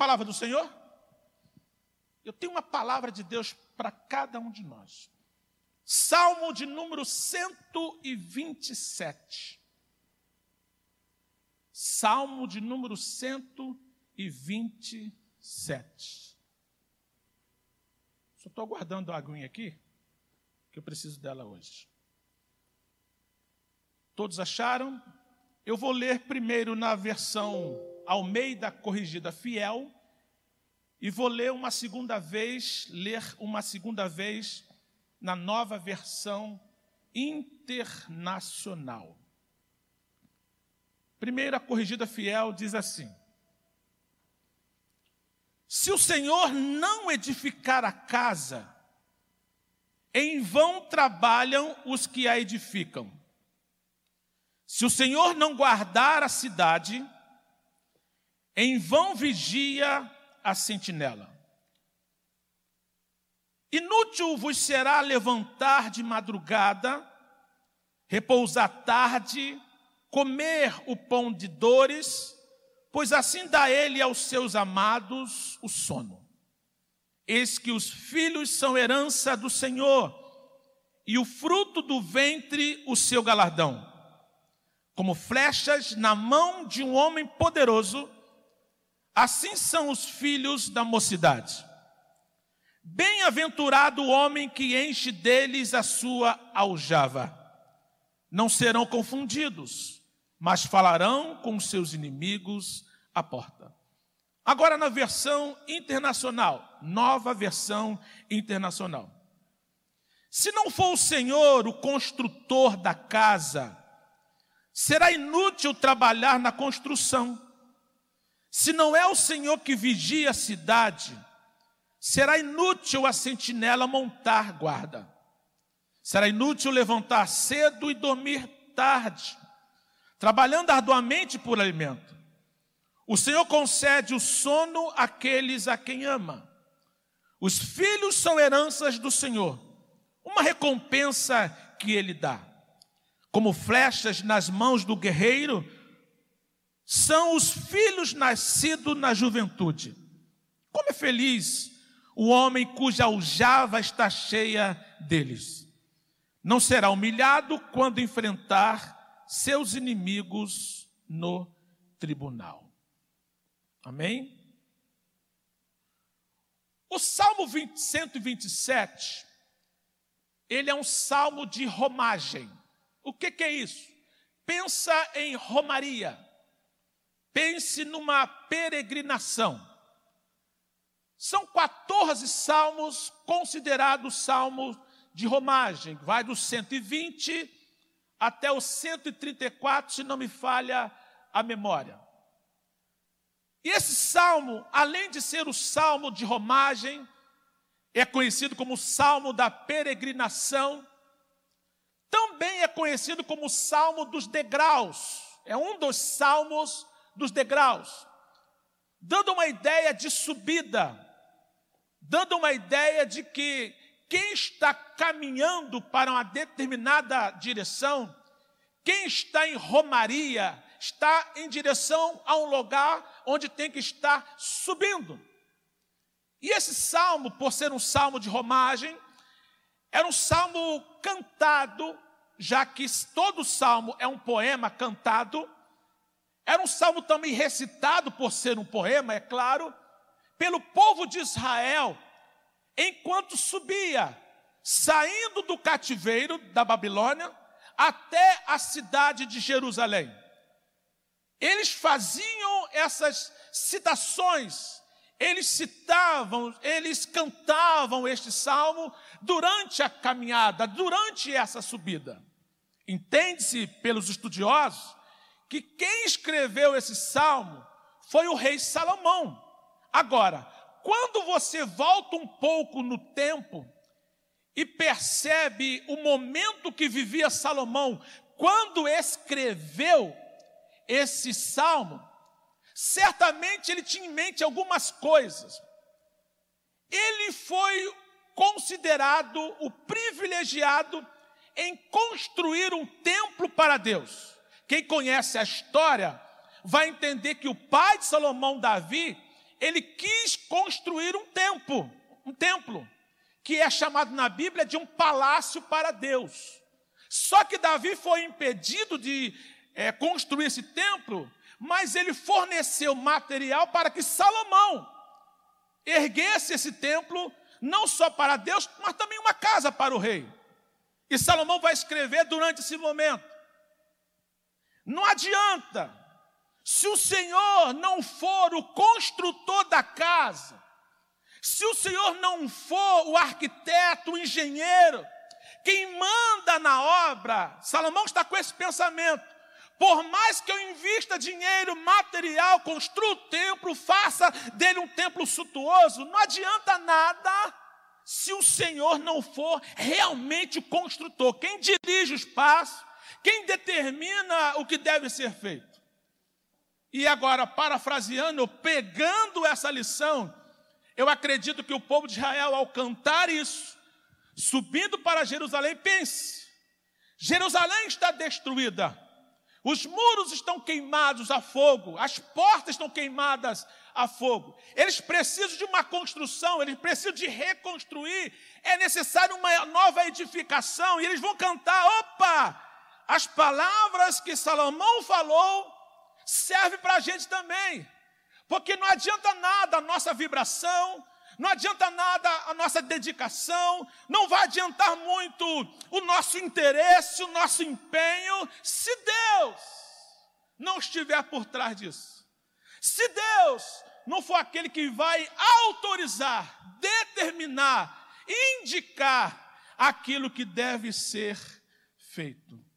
palavra do Senhor? Eu tenho uma palavra de Deus para cada um de nós. Salmo de número 127. Salmo de número 127. Só estou aguardando a aguinha aqui, que eu preciso dela hoje. Todos acharam? Eu vou ler primeiro na versão Almeida Corrigida Fiel e vou ler uma segunda vez, ler uma segunda vez na nova versão internacional. Primeira corrigida fiel diz assim: Se o Senhor não edificar a casa, em vão trabalham os que a edificam. Se o Senhor não guardar a cidade, em vão vigia a sentinela. Inútil vos será levantar de madrugada, repousar tarde, comer o pão de dores, pois assim dá ele aos seus amados o sono. Eis que os filhos são herança do Senhor, e o fruto do ventre o seu galardão. Como flechas na mão de um homem poderoso, Assim são os filhos da mocidade. Bem-aventurado o homem que enche deles a sua aljava. Não serão confundidos, mas falarão com seus inimigos à porta. Agora na versão internacional, nova versão internacional. Se não for o Senhor o construtor da casa, será inútil trabalhar na construção. Se não é o Senhor que vigia a cidade, será inútil a sentinela montar guarda. Será inútil levantar cedo e dormir tarde, trabalhando arduamente por alimento. O Senhor concede o sono àqueles a quem ama. Os filhos são heranças do Senhor, uma recompensa que Ele dá. Como flechas nas mãos do guerreiro, são os filhos nascidos na juventude. Como é feliz o homem cuja aljava está cheia deles. Não será humilhado quando enfrentar seus inimigos no tribunal. Amém? O Salmo 20, 127, ele é um salmo de romagem. O que, que é isso? Pensa em romaria. Pense numa peregrinação. São 14 salmos considerados salmos de romagem, vai do 120 até o 134, se não me falha a memória. E esse salmo, além de ser o salmo de romagem, é conhecido como o salmo da peregrinação, também é conhecido como o salmo dos degraus. É um dos salmos dos degraus, dando uma ideia de subida, dando uma ideia de que quem está caminhando para uma determinada direção, quem está em romaria, está em direção a um lugar onde tem que estar subindo. E esse salmo, por ser um salmo de romagem, era um salmo cantado, já que todo salmo é um poema cantado, era um salmo também recitado, por ser um poema, é claro, pelo povo de Israel, enquanto subia, saindo do cativeiro da Babilônia até a cidade de Jerusalém. Eles faziam essas citações, eles citavam, eles cantavam este salmo durante a caminhada, durante essa subida. Entende-se pelos estudiosos que quem escreveu esse salmo foi o rei Salomão. Agora, quando você volta um pouco no tempo e percebe o momento que vivia Salomão quando escreveu esse salmo, certamente ele tinha em mente algumas coisas. Ele foi considerado o privilegiado em construir um templo para Deus. Quem conhece a história vai entender que o pai de Salomão, Davi, ele quis construir um templo, um templo, que é chamado na Bíblia de um palácio para Deus. Só que Davi foi impedido de é, construir esse templo, mas ele forneceu material para que Salomão erguesse esse templo, não só para Deus, mas também uma casa para o rei. E Salomão vai escrever durante esse momento: não adianta, se o Senhor não for o construtor da casa, se o Senhor não for o arquiteto, o engenheiro, quem manda na obra, Salomão está com esse pensamento. Por mais que eu invista dinheiro, material, construa o templo, faça dele um templo suntuoso, não adianta nada se o Senhor não for realmente o construtor, quem dirige o espaço, quem determina o que deve ser feito. E agora, parafraseando, pegando essa lição, eu acredito que o povo de Israel, ao cantar isso, subindo para Jerusalém, pense: Jerusalém está destruída, os muros estão queimados a fogo, as portas estão queimadas a fogo. Eles precisam de uma construção, eles precisam de reconstruir. É necessário uma nova edificação. E eles vão cantar: opa! As palavras que Salomão falou servem para a gente também. Porque não adianta nada a nossa vibração, não adianta nada a nossa dedicação, não vai adiantar muito o nosso interesse, o nosso empenho, se Deus não estiver por trás disso. Se Deus não for aquele que vai autorizar, determinar, indicar aquilo que deve ser feito.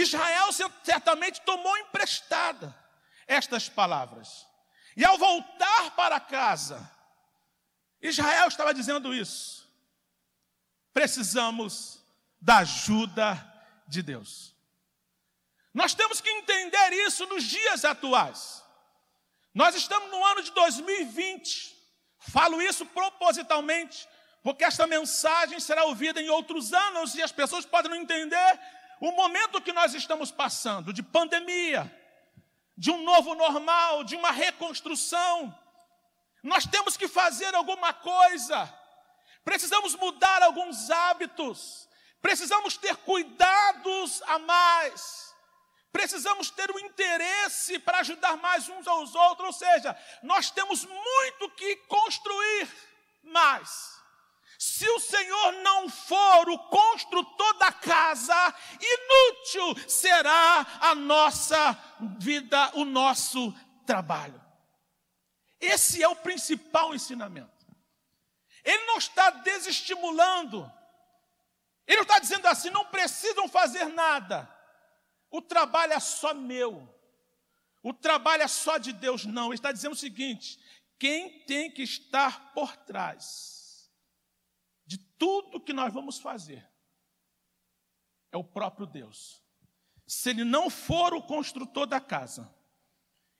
Israel certamente tomou emprestada estas palavras. E ao voltar para casa, Israel estava dizendo isso. Precisamos da ajuda de Deus. Nós temos que entender isso nos dias atuais. Nós estamos no ano de 2020. Falo isso propositalmente, porque esta mensagem será ouvida em outros anos e as pessoas podem não entender o momento que nós estamos passando de pandemia, de um novo normal, de uma reconstrução. Nós temos que fazer alguma coisa, precisamos mudar alguns hábitos, precisamos ter cuidados a mais, precisamos ter um interesse para ajudar mais uns aos outros, ou seja, nós temos muito que construir mais. Se o Senhor não for o construtor da casa, inútil será a nossa vida, o nosso trabalho. Esse é o principal ensinamento. Ele não está desestimulando. Ele não está dizendo assim, não precisam fazer nada. O trabalho é só meu. O trabalho é só de Deus. Não, ele está dizendo o seguinte: quem tem que estar por trás de tudo que nós vamos fazer é o próprio Deus. Se ele não for o construtor da casa,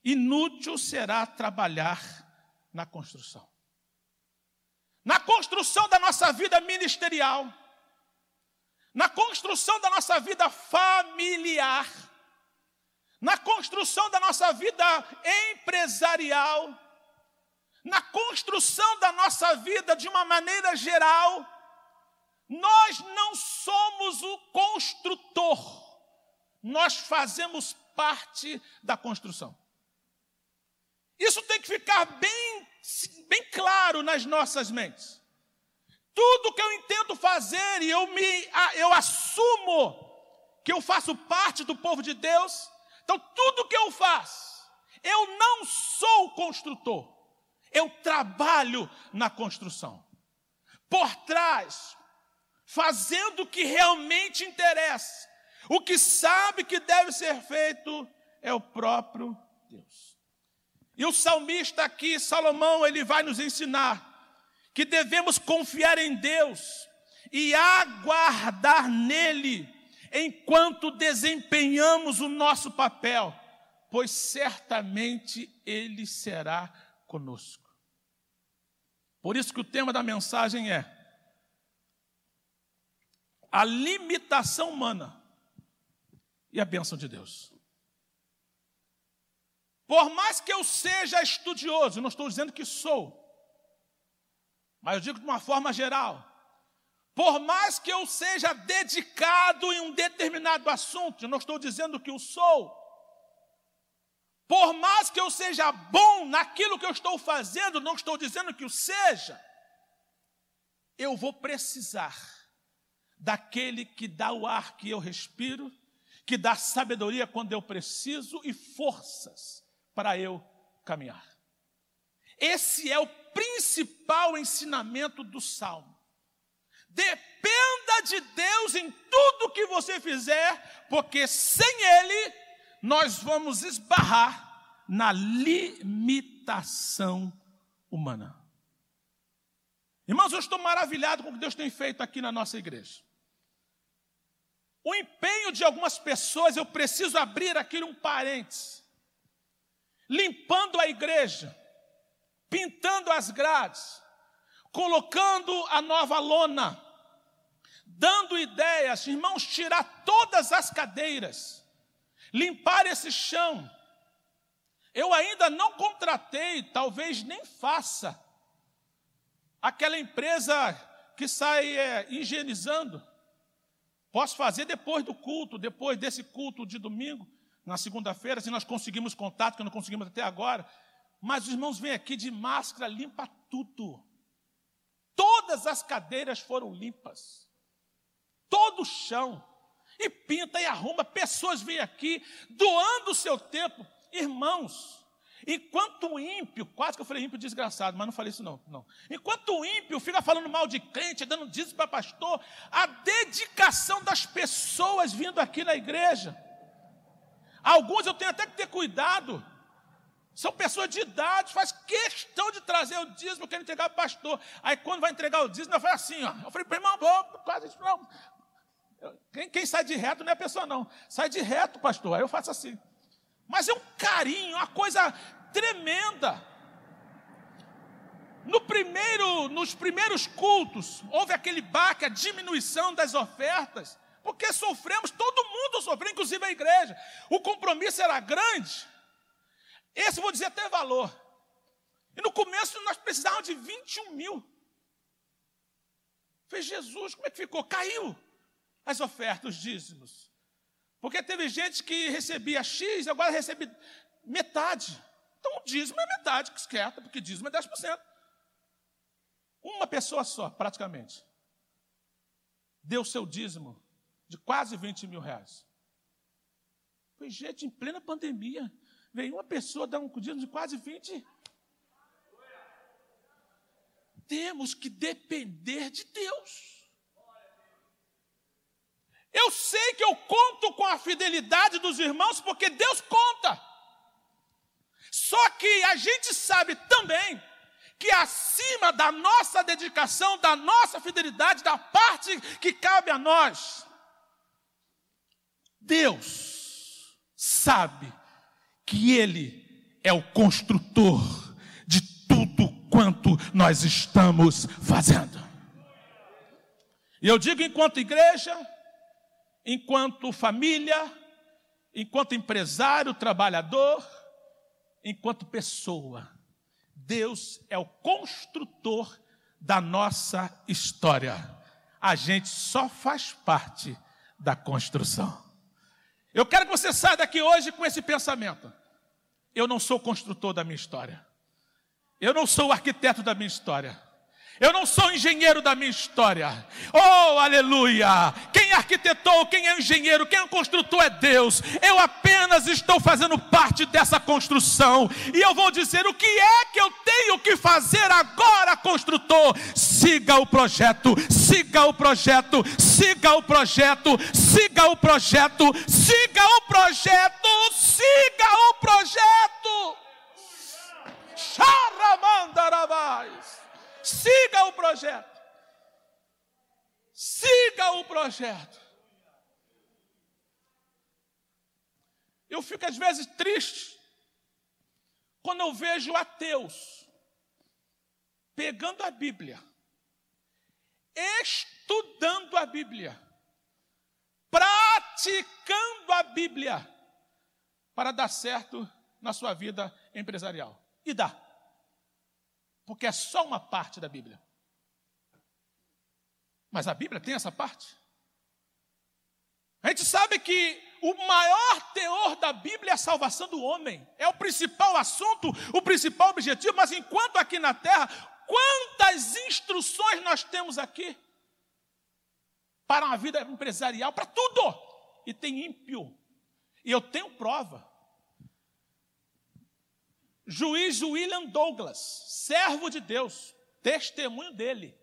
inútil será trabalhar na construção. Na construção da nossa vida ministerial, na construção da nossa vida familiar, na construção da nossa vida empresarial, na construção da nossa vida de uma maneira geral, nós não somos o construtor, nós fazemos parte da construção. Isso tem que ficar bem, bem claro nas nossas mentes. Tudo que eu intento fazer e eu me eu assumo que eu faço parte do povo de Deus, então tudo que eu faço, eu não sou construtor. Eu trabalho na construção. Por trás, fazendo o que realmente interessa. O que sabe que deve ser feito é o próprio Deus. E o salmista aqui, Salomão, ele vai nos ensinar que devemos confiar em Deus e aguardar nele enquanto desempenhamos o nosso papel, pois certamente ele será conosco. Por isso que o tema da mensagem é a limitação humana e a bênção de Deus. Por mais que eu seja estudioso, não estou dizendo que sou, mas eu digo de uma forma geral. Por mais que eu seja dedicado em um determinado assunto, eu não estou dizendo que o sou. Por mais que eu seja bom naquilo que eu estou fazendo, não estou dizendo que o seja. Eu vou precisar daquele que dá o ar que eu respiro, que dá sabedoria quando eu preciso e forças para eu caminhar. Esse é o principal ensinamento do salmo. Dependa de Deus em tudo que você fizer, porque sem Ele nós vamos esbarrar na limitação humana. Irmãos, eu estou maravilhado com o que Deus tem feito aqui na nossa igreja. O empenho de algumas pessoas, eu preciso abrir aqui um parênteses. Limpando a igreja, pintando as grades, colocando a nova lona, dando ideias, irmãos, tirar todas as cadeiras, limpar esse chão. Eu ainda não contratei, talvez nem faça, aquela empresa que sai é, higienizando. Posso fazer depois do culto, depois desse culto de domingo, na segunda-feira, se nós conseguimos contato, que não conseguimos até agora. Mas os irmãos vêm aqui de máscara, limpa tudo. Todas as cadeiras foram limpas. Todo o chão e pinta e arruma. Pessoas vêm aqui doando o seu tempo. Irmãos, enquanto o ímpio, quase que eu falei ímpio desgraçado, mas não falei isso não, não. Enquanto o ímpio fica falando mal de crente, dando dízimo para pastor, a dedicação das pessoas vindo aqui na igreja. Alguns eu tenho até que ter cuidado. São pessoas de idade, faz questão de trazer o dízimo, quer entregar para o pastor. Aí quando vai entregar o dízimo, eu falo assim, ó. Eu falei, irmão, quase isso não. Quem, quem, sai de reto não é a pessoa, não. Sai de reto, pastor. Aí eu faço assim. Mas é um carinho, uma coisa tremenda. No primeiro, nos primeiros cultos, houve aquele baque, a diminuição das ofertas, porque sofremos, todo mundo sofreu, inclusive a igreja. O compromisso era grande. Esse vou dizer até valor. E no começo nós precisávamos de 21 mil. Fez Jesus, como é que ficou? Caiu as ofertas, os dízimos. Porque teve gente que recebia X agora recebe metade. Então o dízimo é metade, que esquenta, porque dízimo é 10%. Uma pessoa só, praticamente, deu seu dízimo de quase 20 mil reais. Foi gente em plena pandemia. Veio uma pessoa dar um dízimo de quase 20. Temos que depender de Deus. Eu sei que eu conto com a fidelidade dos irmãos porque Deus conta. Só que a gente sabe também que acima da nossa dedicação, da nossa fidelidade, da parte que cabe a nós, Deus sabe que Ele é o construtor de tudo quanto nós estamos fazendo. E eu digo enquanto igreja, enquanto família, enquanto empresário, trabalhador, enquanto pessoa. Deus é o construtor da nossa história. A gente só faz parte da construção. Eu quero que você saia daqui hoje com esse pensamento. Eu não sou construtor da minha história. Eu não sou o arquiteto da minha história. Eu não sou engenheiro da minha história. Oh, aleluia! Quem arquitetou, quem é engenheiro, quem é construtor é Deus. Eu apenas estou fazendo parte dessa construção. E eu vou dizer o que é que eu tenho que fazer agora, construtor. Siga o projeto, siga o projeto, siga o projeto, siga o projeto, siga o projeto, siga o projeto. Charamandarabais. Siga o projeto. Siga o projeto. Eu fico às vezes triste quando eu vejo ateus pegando a Bíblia, estudando a Bíblia, praticando a Bíblia para dar certo na sua vida empresarial. E dá. Porque é só uma parte da Bíblia. Mas a Bíblia tem essa parte. A gente sabe que o maior teor da Bíblia é a salvação do homem. É o principal assunto, o principal objetivo. Mas enquanto aqui na terra, quantas instruções nós temos aqui para uma vida empresarial, para tudo. E tem ímpio. E eu tenho prova. Juiz William Douglas, servo de Deus, testemunho dele.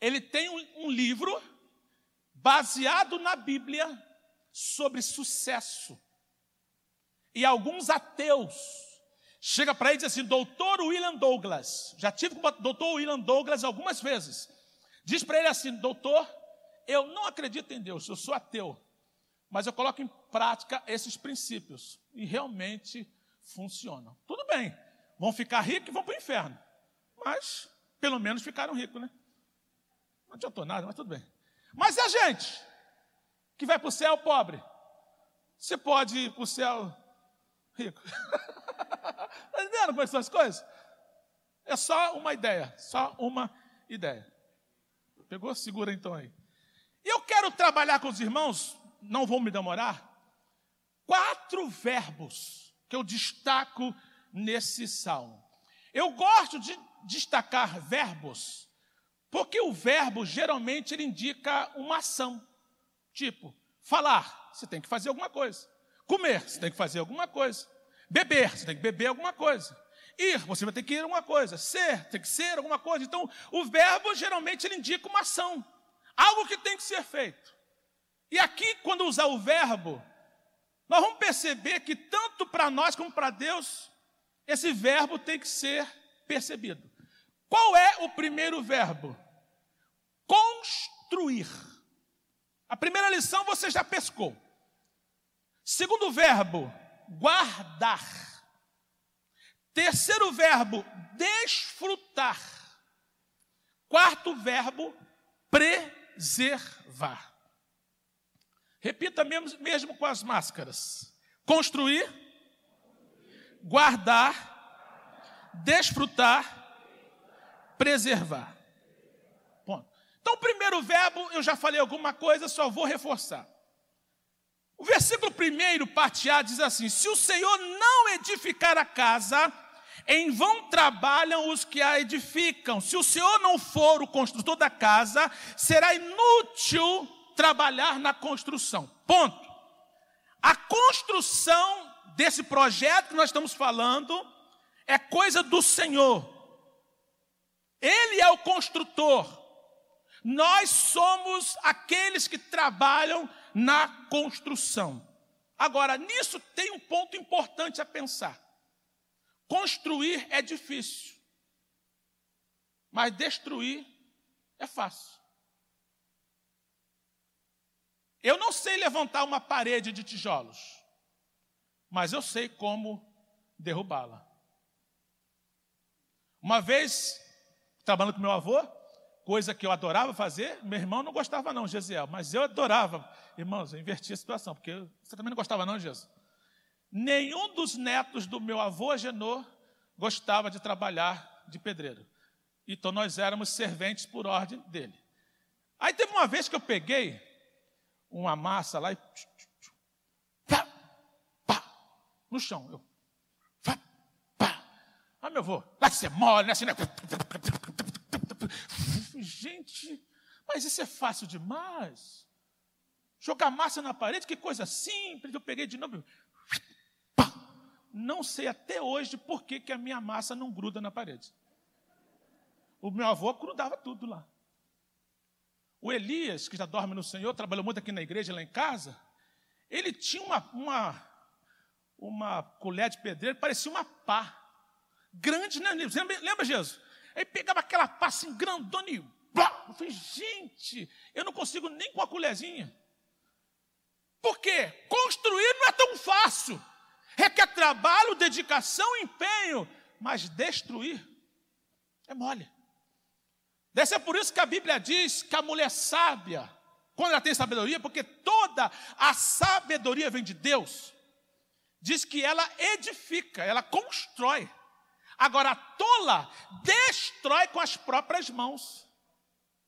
Ele tem um, um livro baseado na Bíblia sobre sucesso. E alguns ateus chega para ele e diz assim: Doutor William Douglas, já tive com o doutor William Douglas algumas vezes. Diz para ele assim: Doutor, eu não acredito em Deus, eu sou ateu, mas eu coloco em prática esses princípios e realmente funcionam. Tudo bem, vão ficar ricos e vão para o inferno, mas pelo menos ficaram ricos, né? Não adiantou nada, mas tudo bem. Mas a gente que vai para o céu pobre, você pode ir para o céu rico. Está entendendo como são as coisas? É só uma ideia, só uma ideia. Pegou? Segura então aí. Eu quero trabalhar com os irmãos, não vou me demorar, quatro verbos que eu destaco nesse salmo. Eu gosto de destacar verbos, porque o verbo geralmente ele indica uma ação. Tipo, falar, você tem que fazer alguma coisa. Comer, você tem que fazer alguma coisa. Beber, você tem que beber alguma coisa. Ir, você vai ter que ir alguma coisa. Ser, tem que ser alguma coisa. Então, o verbo geralmente ele indica uma ação. Algo que tem que ser feito. E aqui, quando usar o verbo, nós vamos perceber que tanto para nós como para Deus, esse verbo tem que ser percebido. Qual é o primeiro verbo? Construir. A primeira lição você já pescou. Segundo verbo, guardar. Terceiro verbo, desfrutar. Quarto verbo, preservar. Repita mesmo, mesmo com as máscaras: construir, guardar, desfrutar, preservar. Então, o primeiro verbo, eu já falei alguma coisa, só vou reforçar. O versículo primeiro, parte A, diz assim: Se o Senhor não edificar a casa, em vão trabalham os que a edificam. Se o Senhor não for o construtor da casa, será inútil trabalhar na construção. Ponto. A construção desse projeto que nós estamos falando é coisa do Senhor. Ele é o construtor. Nós somos aqueles que trabalham na construção. Agora, nisso tem um ponto importante a pensar. Construir é difícil, mas destruir é fácil. Eu não sei levantar uma parede de tijolos, mas eu sei como derrubá-la. Uma vez, trabalhando com meu avô, coisa que eu adorava fazer, meu irmão não gostava não, Gesiel, mas eu adorava. Irmãos, eu inverti a situação, porque você também não gostava não, Jesus? Nenhum dos netos do meu avô Agenor gostava de trabalhar de pedreiro. Então nós éramos serventes por ordem dele. Aí teve uma vez que eu peguei uma massa lá e pá, pá, no chão. Eu, pá, pá. Ah, meu avô, lá que você mole, né? Assim, né? Gente, mas isso é fácil demais. Jogar massa na parede, que coisa simples. Eu peguei de novo. Não sei até hoje por que, que a minha massa não gruda na parede. O meu avô grudava tudo lá. O Elias, que já dorme no Senhor, trabalhou muito aqui na igreja, lá em casa, ele tinha uma, uma, uma colher de pedreiro, parecia uma pá. Grande, né? Lembra, lembra Jesus? Aí pegava aquela pá assim, grandona e eu falei, gente, eu não consigo nem com a colherzinha. Por quê? Construir não é tão fácil. Requer trabalho, dedicação, empenho. Mas destruir é mole. Deve ser por isso que a Bíblia diz que a mulher sábia, quando ela tem sabedoria, porque toda a sabedoria vem de Deus, diz que ela edifica, ela constrói. Agora, a tola destrói com as próprias mãos.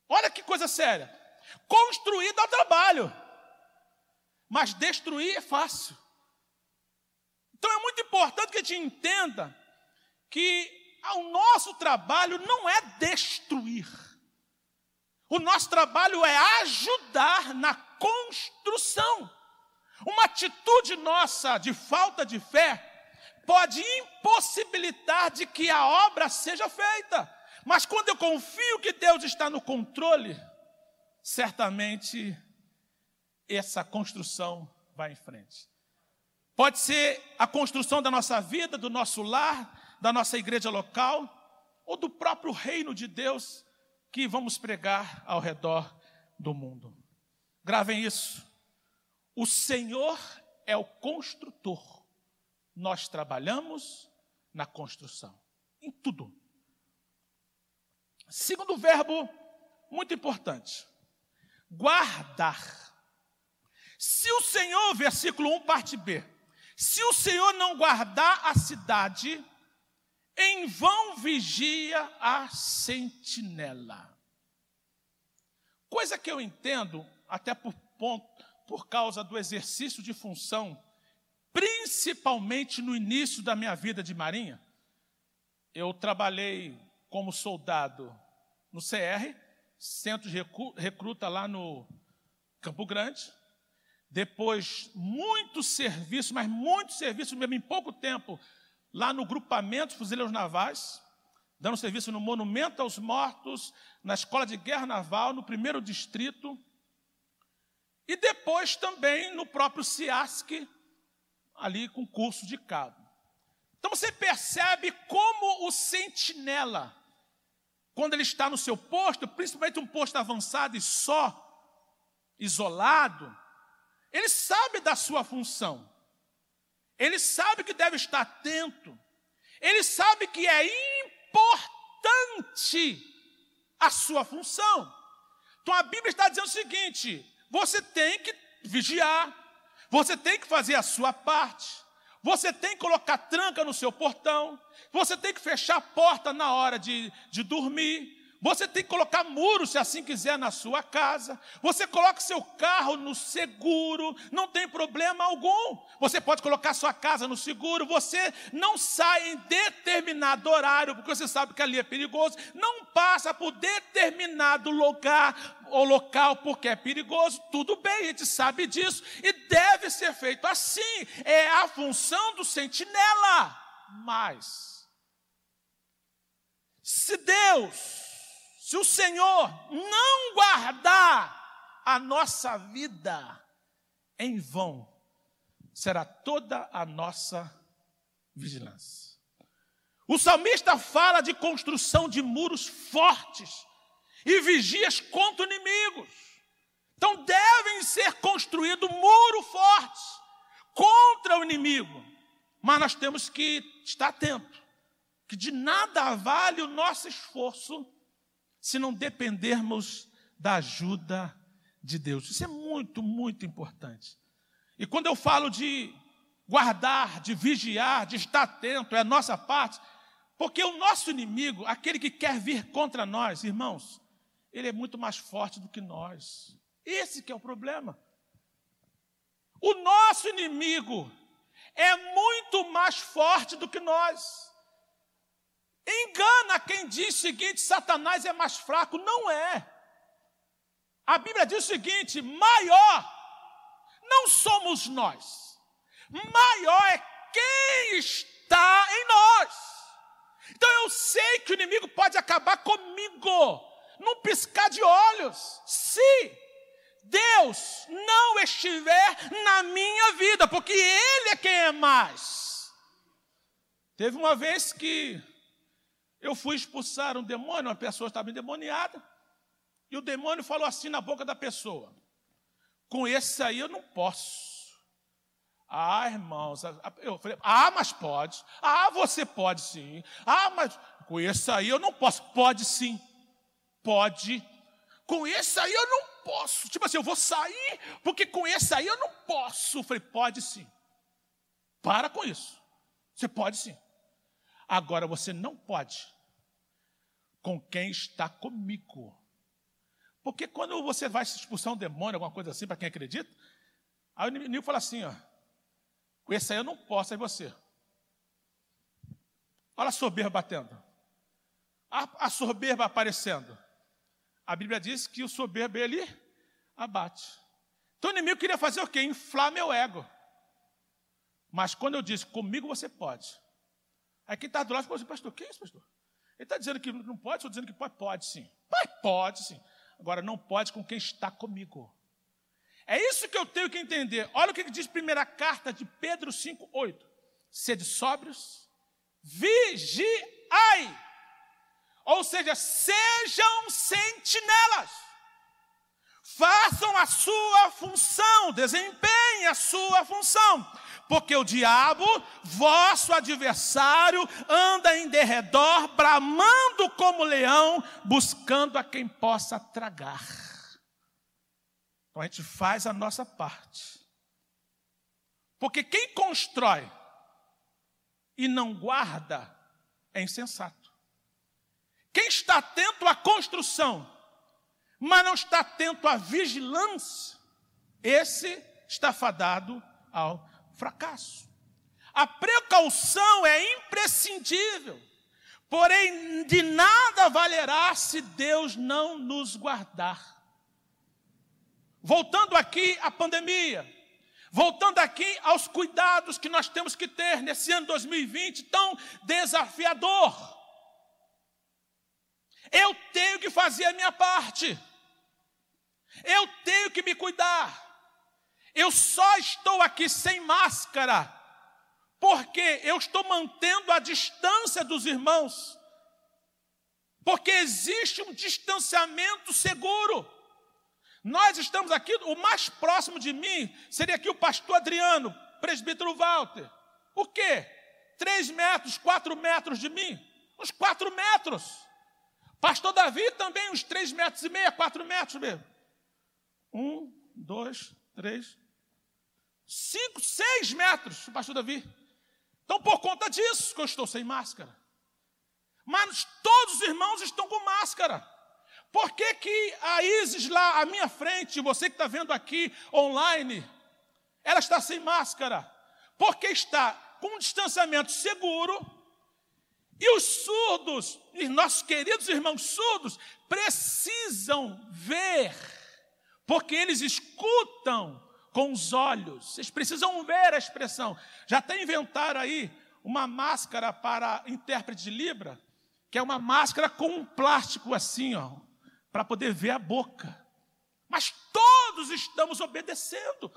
Olha que coisa séria. Construir dá trabalho, mas destruir é fácil. Então é muito importante que a gente entenda que o nosso trabalho não é destruir. O nosso trabalho é ajudar na construção. Uma atitude nossa de falta de fé pode impossibilitar de que a obra seja feita. Mas quando eu confio que Deus está no controle, certamente essa construção vai em frente. Pode ser a construção da nossa vida, do nosso lar, da nossa igreja local, ou do próprio reino de Deus que vamos pregar ao redor do mundo. Gravem isso. O Senhor é o construtor. Nós trabalhamos na construção, em tudo. Segundo verbo muito importante, guardar. Se o Senhor, versículo 1, parte B, se o Senhor não guardar a cidade, em vão vigia a sentinela. Coisa que eu entendo, até por, ponto, por causa do exercício de função, principalmente no início da minha vida de marinha. Eu trabalhei como soldado no CR, centro de recruta lá no Campo Grande. Depois, muito serviço, mas muito serviço mesmo em pouco tempo, lá no grupamento Fuzileiros Navais, dando serviço no Monumento aos Mortos, na Escola de Guerra Naval, no primeiro distrito, e depois também no próprio CIASC, ali com curso de cabo. Então você percebe como o sentinela, quando ele está no seu posto, principalmente um posto avançado e só, isolado, ele sabe da sua função. Ele sabe que deve estar atento. Ele sabe que é importante a sua função. Então a Bíblia está dizendo o seguinte: você tem que vigiar, você tem que fazer a sua parte, você tem que colocar tranca no seu portão, você tem que fechar a porta na hora de, de dormir, você tem que colocar muro, se assim quiser, na sua casa. Você coloca seu carro no seguro, não tem problema algum. Você pode colocar sua casa no seguro. Você não sai em determinado horário, porque você sabe que ali é perigoso. Não passa por determinado lugar ou local porque é perigoso. Tudo bem, a gente sabe disso. E deve ser feito assim. É a função do sentinela. Mas, se Deus se o Senhor não guardar a nossa vida, em vão será toda a nossa vigilância. O salmista fala de construção de muros fortes e vigias contra inimigos. Então devem ser construídos muros fortes contra o inimigo. Mas nós temos que estar atento, que de nada vale o nosso esforço se não dependermos da ajuda de Deus. Isso é muito, muito importante. E quando eu falo de guardar, de vigiar, de estar atento, é a nossa parte, porque o nosso inimigo, aquele que quer vir contra nós, irmãos, ele é muito mais forte do que nós. Esse que é o problema. O nosso inimigo é muito mais forte do que nós. Engana quem diz o seguinte: Satanás é mais fraco. Não é. A Bíblia diz o seguinte: maior não somos nós, maior é quem está em nós. Então eu sei que o inimigo pode acabar comigo, num piscar de olhos, se Deus não estiver na minha vida, porque Ele é quem é mais. Teve uma vez que eu fui expulsar um demônio, uma pessoa estava endemoniada, e o demônio falou assim na boca da pessoa: Com esse aí eu não posso. Ah, irmãos, eu falei, ah, mas pode. Ah, você pode sim. Ah, mas com esse aí eu não posso. Pode sim. Pode. Com esse aí eu não posso. Tipo assim, eu vou sair, porque com esse aí eu não posso. Eu falei, pode sim. Para com isso. Você pode sim. Agora você não pode com quem está comigo. Porque quando você vai expulsar um demônio, alguma coisa assim, para quem acredita, aí o inimigo fala assim: ó, com esse aí eu não posso, é você. Olha a soberba batendo. A, a soberba aparecendo. A Bíblia diz que o soberbo ele abate. Então o inimigo queria fazer o quê? Inflar meu ego. Mas quando eu disse, comigo você pode. Aí quem está do lado falou assim, pastor, que é isso, pastor? Ele está dizendo que não pode, estou dizendo que pode, pode sim. Pai, pode sim. Agora não pode com quem está comigo. É isso que eu tenho que entender. Olha o que diz primeira carta de Pedro 5,8. Sede sóbrios, vigiai. Ou seja, sejam sentinelas. Façam a sua função, desempenhem a sua função. Porque o diabo, vosso adversário, anda em derredor, bramando como leão, buscando a quem possa tragar. Então a gente faz a nossa parte. Porque quem constrói e não guarda é insensato. Quem está atento à construção, mas não está atento à vigilância, esse está fadado ao fracasso. A precaução é imprescindível, porém de nada valerá se Deus não nos guardar. Voltando aqui à pandemia, voltando aqui aos cuidados que nós temos que ter nesse ano 2020 tão desafiador. Eu tenho que fazer a minha parte. Eu tenho que me cuidar. Eu só estou aqui sem máscara porque eu estou mantendo a distância dos irmãos. Porque existe um distanciamento seguro. Nós estamos aqui, o mais próximo de mim seria aqui o pastor Adriano, presbítero Walter. O quê? Três metros, quatro metros de mim? Uns quatro metros. Pastor Davi também, uns três metros e meio, quatro metros mesmo. Um, dois, três, cinco, seis metros, pastor Davi. Então, por conta disso que eu estou sem máscara. Mas todos os irmãos estão com máscara. Por que, que a Isis lá à minha frente, você que está vendo aqui online, ela está sem máscara? Porque está com um distanciamento seguro e os surdos, e nossos queridos irmãos surdos, precisam ver, porque eles escutam com os olhos, eles precisam ver a expressão. Já até inventaram aí uma máscara para intérprete de Libra, que é uma máscara com um plástico assim, ó, para poder ver a boca. Mas todos estamos obedecendo.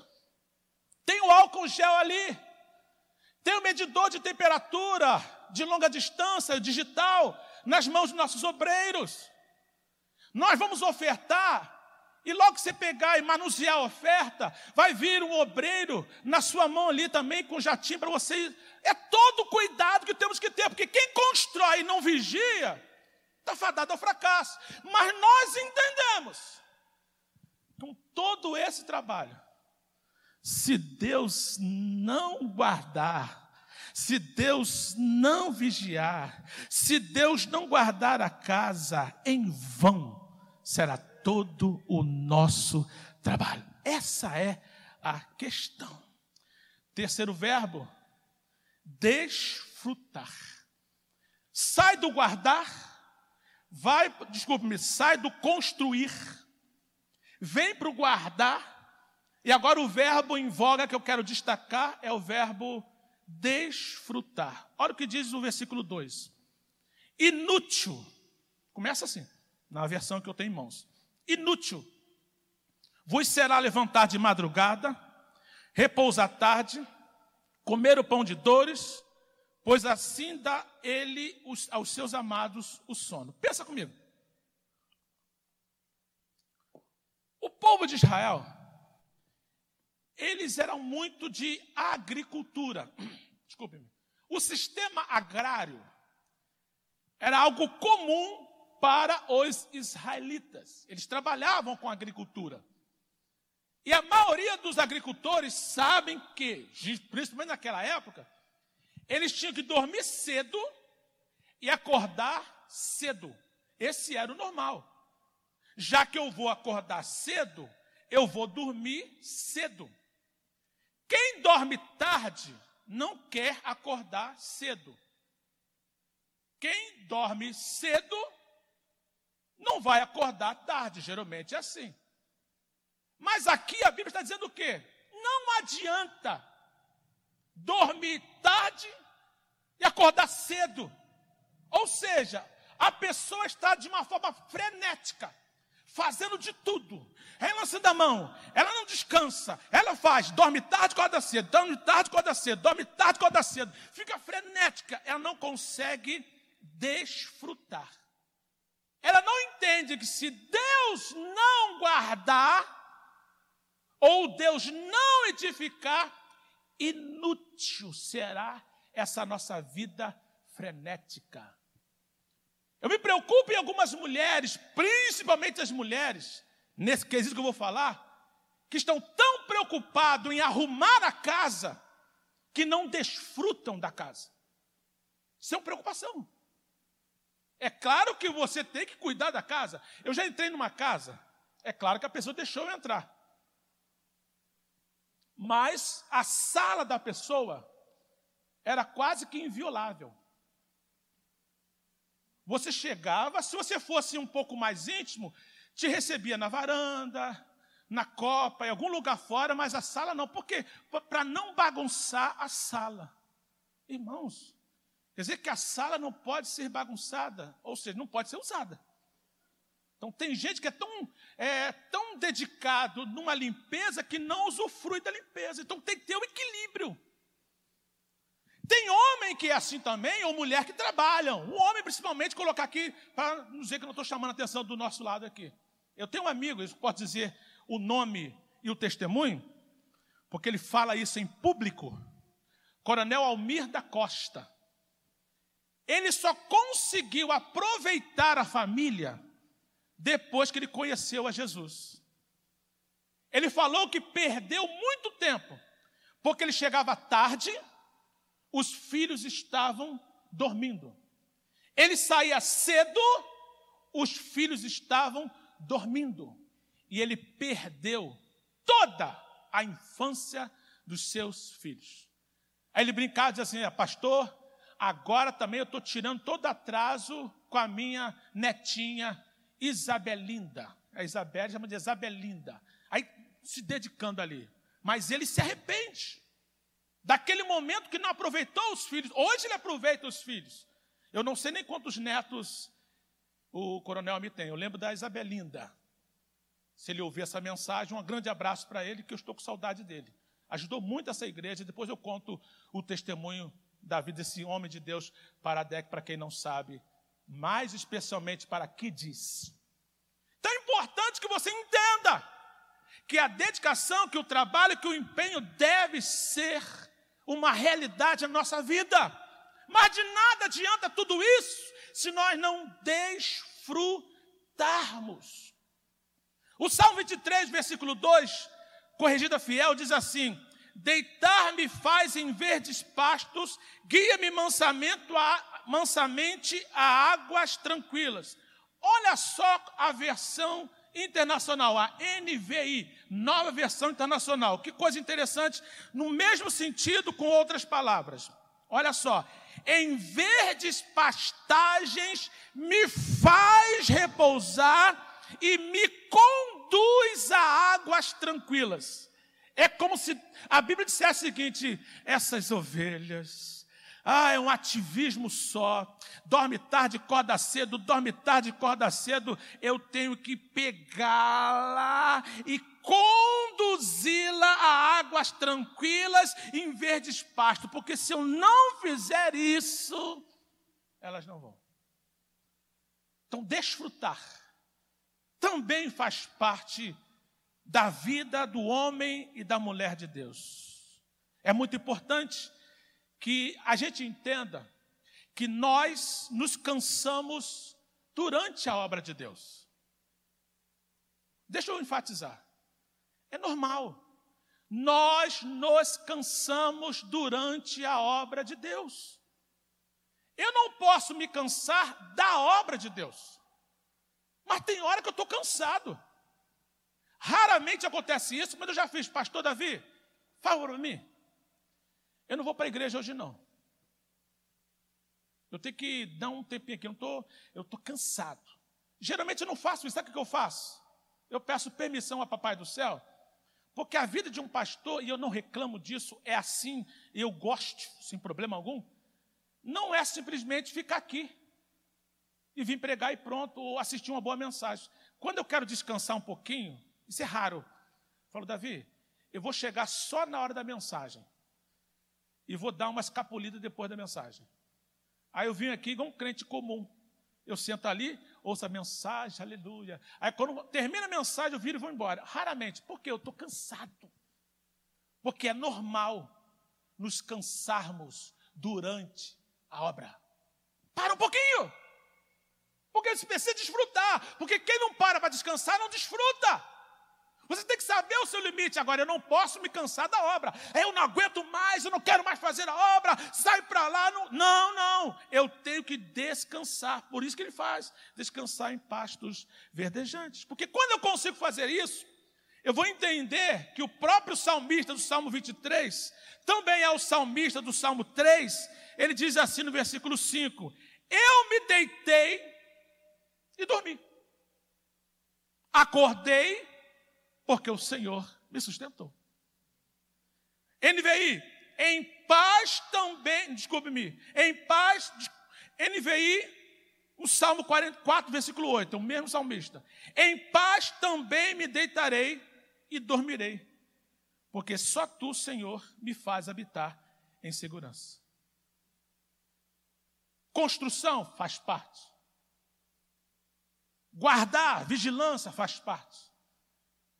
Tem o álcool gel ali, tem o medidor de temperatura, de longa distância, digital, nas mãos dos nossos obreiros. Nós vamos ofertar, e logo que você pegar e manusear a oferta, vai vir um obreiro na sua mão ali também com jatinho para você. É todo o cuidado que temos que ter, porque quem constrói e não vigia, está fadado ao fracasso. Mas nós entendemos, com todo esse trabalho, se Deus não guardar se Deus não vigiar, se Deus não guardar a casa, em vão será todo o nosso trabalho. Essa é a questão. Terceiro verbo, desfrutar. Sai do guardar, vai, desculpe-me, sai do construir, vem para o guardar, e agora o verbo em voga que eu quero destacar é o verbo desfrutar. Olha o que diz o versículo 2. Inútil. Começa assim, na versão que eu tenho em mãos. Inútil. Vos será levantar de madrugada, repousar tarde, comer o pão de dores, pois assim dá ele aos seus amados o sono. Pensa comigo. O povo de Israel eles eram muito de agricultura. Desculpe-me. O sistema agrário era algo comum para os israelitas. Eles trabalhavam com agricultura. E a maioria dos agricultores sabem que, principalmente naquela época, eles tinham que dormir cedo e acordar cedo. Esse era o normal. Já que eu vou acordar cedo, eu vou dormir cedo. Quem dorme tarde não quer acordar cedo. Quem dorme cedo não vai acordar tarde, geralmente é assim. Mas aqui a Bíblia está dizendo o quê? Não adianta dormir tarde e acordar cedo. Ou seja, a pessoa está de uma forma frenética, fazendo de tudo, relançando a mão, ela não descansa, ela faz, dorme tarde, acorda cedo, dorme tarde, acorda cedo, dorme tarde, acorda cedo, fica frenética, ela não consegue desfrutar. Ela não entende que se Deus não guardar, ou Deus não edificar, inútil será essa nossa vida frenética. Eu me preocupo em algumas mulheres, principalmente as mulheres, nesse quesito que eu vou falar, que estão tão preocupados em arrumar a casa que não desfrutam da casa. Isso é uma preocupação. É claro que você tem que cuidar da casa. Eu já entrei numa casa, é claro que a pessoa deixou eu entrar. Mas a sala da pessoa era quase que inviolável. Você chegava, se você fosse um pouco mais íntimo, te recebia na varanda, na copa, em algum lugar fora, mas a sala não. Por quê? Para não bagunçar a sala. Irmãos, quer dizer que a sala não pode ser bagunçada, ou seja, não pode ser usada. Então tem gente que é tão, é, tão dedicado numa limpeza que não usufrui da limpeza. Então tem que ter o um equilíbrio. Tem homem que é assim também, ou mulher que trabalham. O homem, principalmente, colocar aqui, para não dizer que eu não estou chamando a atenção do nosso lado aqui. Eu tenho um amigo, eu posso dizer o nome e o testemunho, porque ele fala isso em público. Coronel Almir da Costa. Ele só conseguiu aproveitar a família depois que ele conheceu a Jesus. Ele falou que perdeu muito tempo, porque ele chegava tarde os filhos estavam dormindo. Ele saía cedo, os filhos estavam dormindo. E ele perdeu toda a infância dos seus filhos. Aí ele brincava e dizia assim: ah, Pastor, agora também eu estou tirando todo atraso com a minha netinha Isabelinda. A Isabel chama de Isabelinda. Aí se dedicando ali. Mas ele se arrepende. Daquele momento que não aproveitou os filhos, hoje ele aproveita os filhos. Eu não sei nem quantos netos o coronel me tem. Eu lembro da Isabelinda. Se ele ouvir essa mensagem, um grande abraço para ele, que eu estou com saudade dele. Ajudou muito essa igreja. Depois eu conto o testemunho da vida desse homem de Deus para a DEC, para quem não sabe, mais especialmente para que diz. Então é importante que você entenda que a dedicação, que o trabalho, que o empenho deve ser uma realidade na nossa vida. Mas de nada adianta tudo isso se nós não desfrutarmos. O Salmo 23, versículo 2, corrigida fiel, diz assim: Deitar-me faz em verdes pastos, guia-me mansamente a águas tranquilas. Olha só a versão internacional, a NVI, nova versão internacional. Que coisa interessante, no mesmo sentido com outras palavras. Olha só, em verdes pastagens me faz repousar e me conduz a águas tranquilas. É como se a Bíblia dissesse o seguinte: essas ovelhas ah, é um ativismo só. Dorme tarde, acorda cedo, dorme tarde, acorda cedo. Eu tenho que pegá-la e conduzi-la a águas tranquilas em verdes pastos, porque se eu não fizer isso, elas não vão. Então, desfrutar também faz parte da vida do homem e da mulher de Deus. É muito importante que a gente entenda que nós nos cansamos durante a obra de Deus. Deixa eu enfatizar. É normal. Nós nos cansamos durante a obra de Deus. Eu não posso me cansar da obra de Deus. Mas tem hora que eu estou cansado. Raramente acontece isso, mas eu já fiz. Pastor Davi, favor por mim. Eu não vou para a igreja hoje, não. Eu tenho que dar um tempinho aqui. Eu estou eu tô cansado. Geralmente eu não faço isso. Sabe o que eu faço? Eu peço permissão a Papai do Céu. Porque a vida de um pastor, e eu não reclamo disso, é assim, eu gosto, sem problema algum. Não é simplesmente ficar aqui e vir pregar e pronto, ou assistir uma boa mensagem. Quando eu quero descansar um pouquinho, isso é raro. Eu falo, Davi, eu vou chegar só na hora da mensagem e vou dar uma escapulida depois da mensagem. Aí eu vim aqui igual um crente comum. Eu sento ali, ouço a mensagem, aleluia. Aí quando termina a mensagem, eu viro e vou embora. Raramente, porque eu estou cansado. Porque é normal nos cansarmos durante a obra. Para um pouquinho. Porque você precisa desfrutar. Porque quem não para para descansar não desfruta. Você tem que saber o seu limite. Agora, eu não posso me cansar da obra. Eu não aguento mais, eu não quero mais fazer a obra. Sai para lá. Não, não, não. Eu tenho que descansar. Por isso que ele faz. Descansar em pastos verdejantes. Porque quando eu consigo fazer isso, eu vou entender que o próprio salmista do Salmo 23, também é o salmista do Salmo 3, ele diz assim no versículo 5: Eu me deitei e dormi. Acordei porque o Senhor me sustentou. NVI, em paz também, desculpe-me, em paz, NVI, o Salmo 44, versículo 8, o mesmo salmista. Em paz também me deitarei e dormirei, porque só tu, Senhor, me faz habitar em segurança. Construção faz parte. Guardar, vigilância faz parte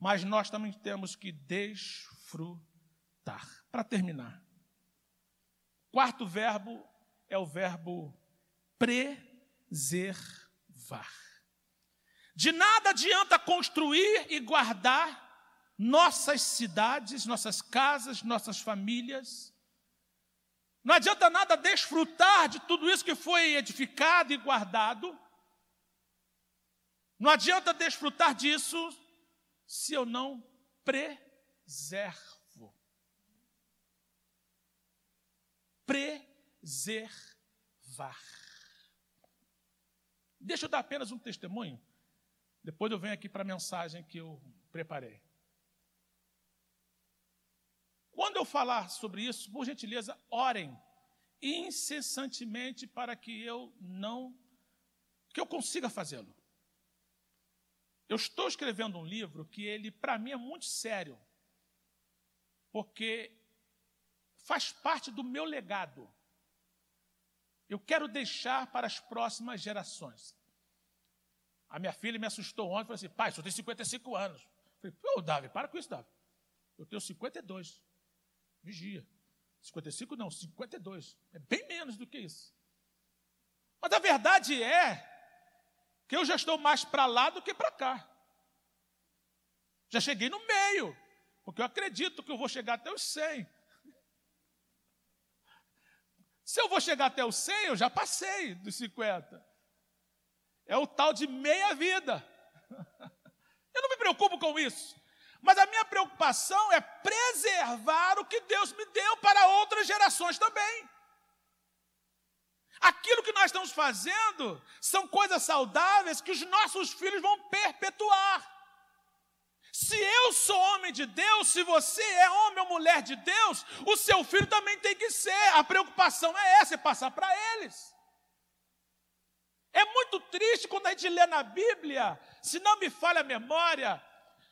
mas nós também temos que desfrutar. Para terminar, quarto verbo é o verbo preservar. De nada adianta construir e guardar nossas cidades, nossas casas, nossas famílias. Não adianta nada desfrutar de tudo isso que foi edificado e guardado. Não adianta desfrutar disso se eu não preservo. Preservar. Deixa eu dar apenas um testemunho. Depois eu venho aqui para a mensagem que eu preparei. Quando eu falar sobre isso, por gentileza, orem incessantemente para que eu não que eu consiga fazê-lo. Eu estou escrevendo um livro que ele, para mim, é muito sério, porque faz parte do meu legado. Eu quero deixar para as próximas gerações. A minha filha me assustou ontem e falou assim: pai, só tem 55 anos. Eu falei, pô, Davi, para com isso, Davi. Eu tenho 52. Vigia. 55 não, 52. É bem menos do que isso. Mas a verdade é que eu já estou mais para lá do que para cá. Já cheguei no meio, porque eu acredito que eu vou chegar até os 100. Se eu vou chegar até os 100, eu já passei dos 50. É o tal de meia vida. Eu não me preocupo com isso. Mas a minha preocupação é preservar o que Deus me deu para outras gerações também. Aquilo que nós estamos fazendo são coisas saudáveis que os nossos filhos vão perpetuar. Se eu sou homem de Deus, se você é homem ou mulher de Deus, o seu filho também tem que ser. A preocupação é essa, é passar para eles. É muito triste quando a gente lê na Bíblia, se não me falha a memória,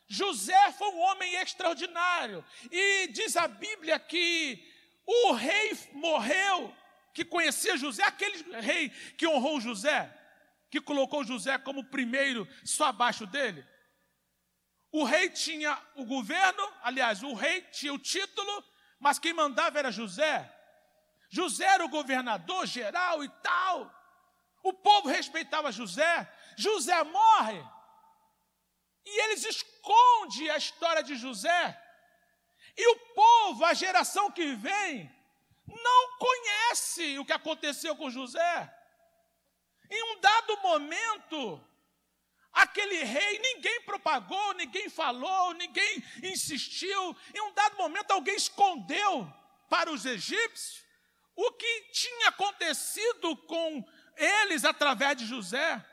José foi um homem extraordinário. E diz a Bíblia que o rei morreu que conhecia José, aquele rei que honrou José, que colocou José como primeiro só abaixo dele. O rei tinha o governo, aliás, o rei tinha o título, mas quem mandava era José. José era o governador geral e tal. O povo respeitava José. José morre. E eles escondem a história de José. E o povo, a geração que vem, não conhece o que aconteceu com José. Em um dado momento, aquele rei, ninguém propagou, ninguém falou, ninguém insistiu. Em um dado momento, alguém escondeu para os egípcios o que tinha acontecido com eles através de José.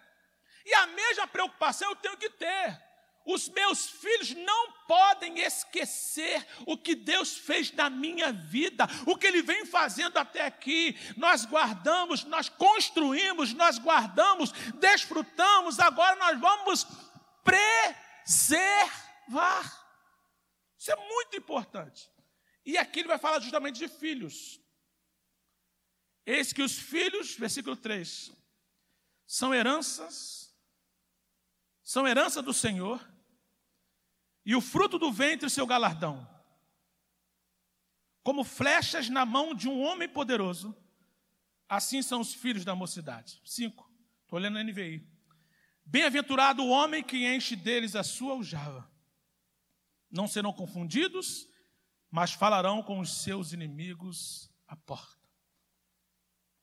E a mesma preocupação eu tenho que ter. Os meus filhos não podem esquecer o que Deus fez na minha vida, o que Ele vem fazendo até aqui. Nós guardamos, nós construímos, nós guardamos, desfrutamos, agora nós vamos preservar. Isso é muito importante. E aqui ele vai falar justamente de filhos. Eis que os filhos, versículo 3, são heranças, são herança do Senhor e o fruto do ventre seu galardão. Como flechas na mão de um homem poderoso, assim são os filhos da mocidade. Cinco. Estou lendo na NVI. Bem-aventurado o homem que enche deles a sua aljava. Não serão confundidos, mas falarão com os seus inimigos à porta.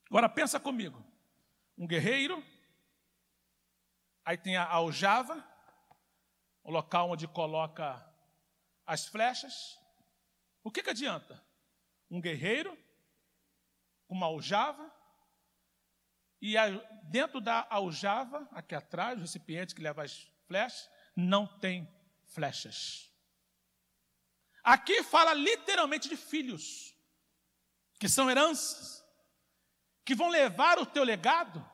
Agora pensa comigo. Um guerreiro, aí tem a aljava, o local onde coloca as flechas. O que, que adianta? Um guerreiro uma aljava e dentro da aljava, aqui atrás, o recipiente que leva as flechas, não tem flechas. Aqui fala literalmente de filhos, que são heranças, que vão levar o teu legado,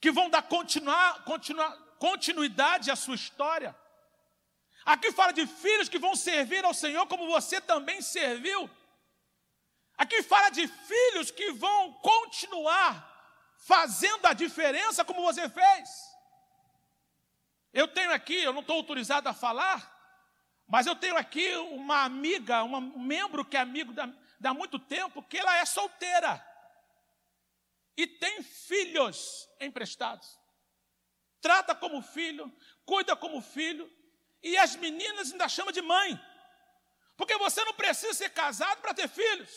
que vão dar continuar, continuar, continuidade à sua história. Aqui fala de filhos que vão servir ao Senhor como você também serviu. Aqui fala de filhos que vão continuar fazendo a diferença como você fez. Eu tenho aqui, eu não estou autorizado a falar, mas eu tenho aqui uma amiga, um membro que é amigo da, há muito tempo, que ela é solteira e tem filhos emprestados trata como filho, cuida como filho, e as meninas ainda chama de mãe. Porque você não precisa ser casado para ter filhos.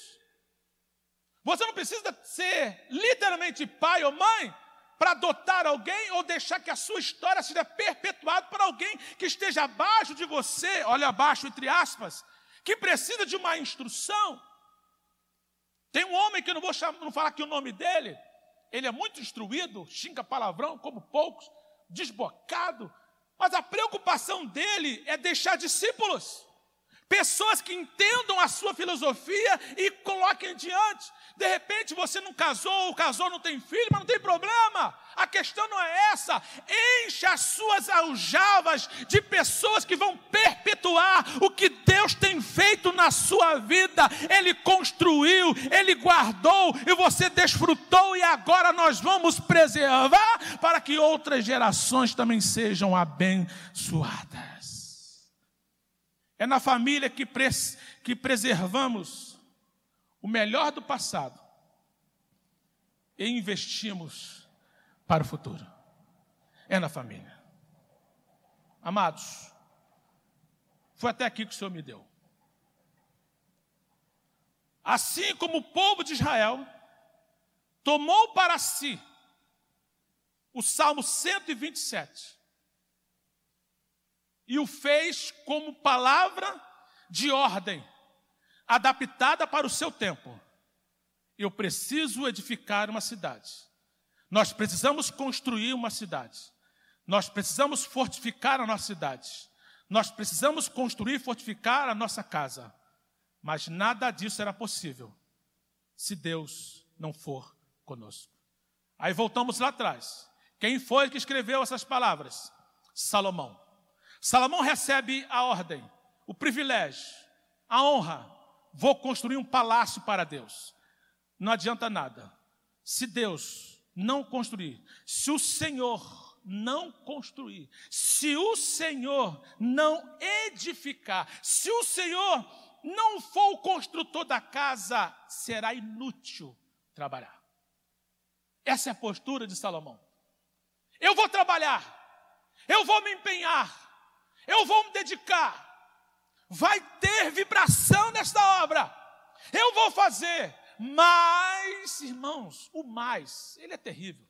Você não precisa ser literalmente pai ou mãe para adotar alguém ou deixar que a sua história seja perpetuada por alguém que esteja abaixo de você, olha abaixo entre aspas, que precisa de uma instrução. Tem um homem que eu não vou chamar, não falar aqui o nome dele, ele é muito instruído, xinga palavrão como poucos, desbocado, mas a preocupação dele é deixar discípulos, pessoas que entendam a sua filosofia e coloquem diante. De repente você não casou, o casou não tem filho, mas não tem problema. A questão não é essa. Encha as suas aljavas de pessoas que vão perpetuar o que Deus tem feito na sua vida. Ele construiu, ele guardou e você desfrutou, e agora nós vamos preservar para que outras gerações também sejam abençoadas. É na família que, pres que preservamos o melhor do passado e investimos para o futuro. É na família. Amados, foi até aqui que o Senhor me deu. Assim como o povo de Israel tomou para si o Salmo 127 e o fez como palavra de ordem adaptada para o seu tempo. Eu preciso edificar uma cidade. Nós precisamos construir uma cidade. Nós precisamos fortificar a nossa cidade. Nós precisamos construir e fortificar a nossa casa. Mas nada disso era possível se Deus não for conosco. Aí voltamos lá atrás. Quem foi que escreveu essas palavras? Salomão. Salomão recebe a ordem, o privilégio, a honra vou construir um palácio para Deus. Não adianta nada. Se Deus não construir, se o Senhor não construir, se o Senhor não edificar, se o Senhor não for o construtor da casa, será inútil trabalhar. Essa é a postura de Salomão. Eu vou trabalhar, eu vou me empenhar, Eu vou me dedicar. Vai ter vibração nesta obra. Eu vou fazer. Mas, irmãos, o mais, ele é terrível.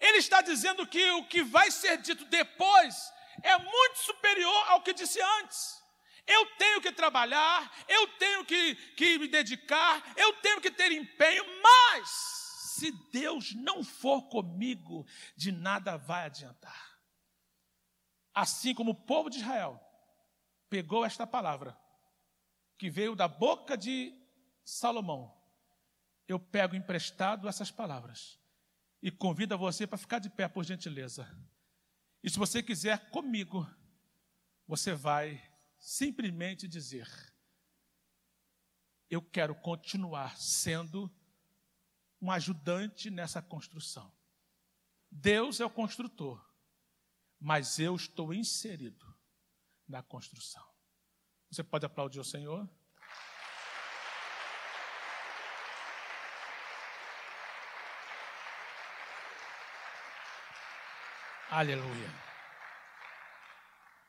Ele está dizendo que o que vai ser dito depois é muito superior ao que disse antes. Eu tenho que trabalhar, eu tenho que, que me dedicar, eu tenho que ter empenho, mas se Deus não for comigo, de nada vai adiantar. Assim como o povo de Israel pegou esta palavra, que veio da boca de Salomão, eu pego emprestado essas palavras e convido você para ficar de pé, por gentileza. E se você quiser comigo, você vai simplesmente dizer: Eu quero continuar sendo um ajudante nessa construção. Deus é o construtor, mas eu estou inserido na construção. Você pode aplaudir o Senhor? Aleluia.